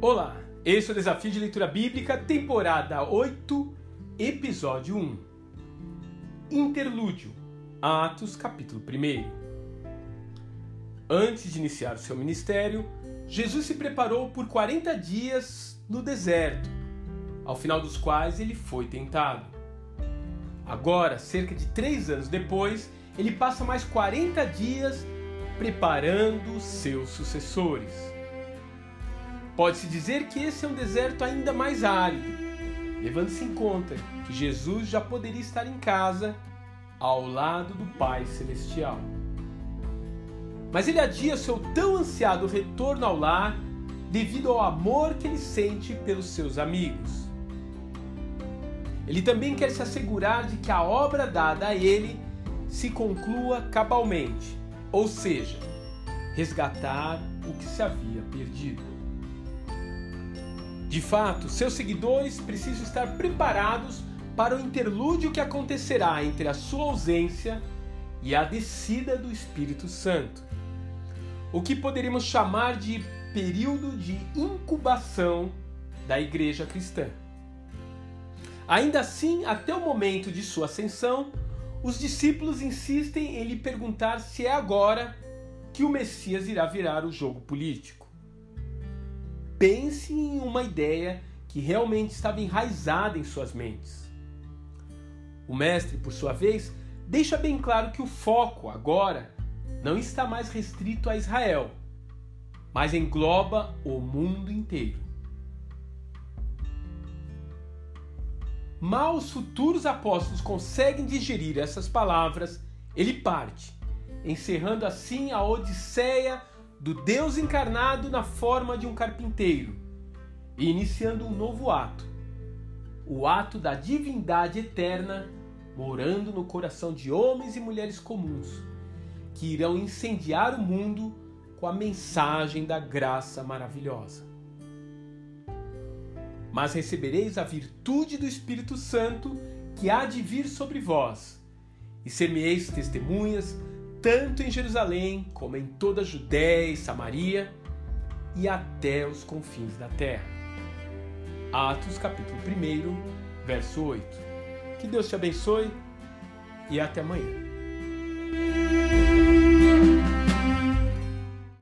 Olá, esse é o Desafio de Leitura Bíblica, temporada 8, episódio 1. Interlúdio, Atos, capítulo 1. Antes de iniciar o seu ministério, Jesus se preparou por 40 dias no deserto, ao final dos quais ele foi tentado. Agora, cerca de três anos depois, ele passa mais 40 dias preparando seus sucessores. Pode-se dizer que esse é um deserto ainda mais árido, levando-se em conta que Jesus já poderia estar em casa ao lado do Pai Celestial. Mas ele adia seu tão ansiado retorno ao lar devido ao amor que ele sente pelos seus amigos. Ele também quer se assegurar de que a obra dada a ele se conclua cabalmente, ou seja, resgatar o que se havia perdido. De fato, seus seguidores precisam estar preparados para o interlúdio que acontecerá entre a sua ausência e a descida do Espírito Santo. O que poderíamos chamar de período de incubação da igreja cristã. Ainda assim, até o momento de sua ascensão, os discípulos insistem em lhe perguntar se é agora que o Messias irá virar o jogo político pense em uma ideia que realmente estava enraizada em suas mentes. O mestre, por sua vez, deixa bem claro que o foco agora não está mais restrito a Israel, mas engloba o mundo inteiro. Mal os futuros apóstolos conseguem digerir essas palavras, ele parte, encerrando assim a odisseia do Deus encarnado na forma de um carpinteiro e iniciando um novo ato, o ato da divindade eterna morando no coração de homens e mulheres comuns, que irão incendiar o mundo com a mensagem da graça maravilhosa. Mas recebereis a virtude do Espírito Santo que há de vir sobre vós, e ser-me-eis testemunhas tanto em Jerusalém como em toda a Judéia e Samaria e até os confins da terra. Atos capítulo 1, verso 8. Que Deus te abençoe e até amanhã.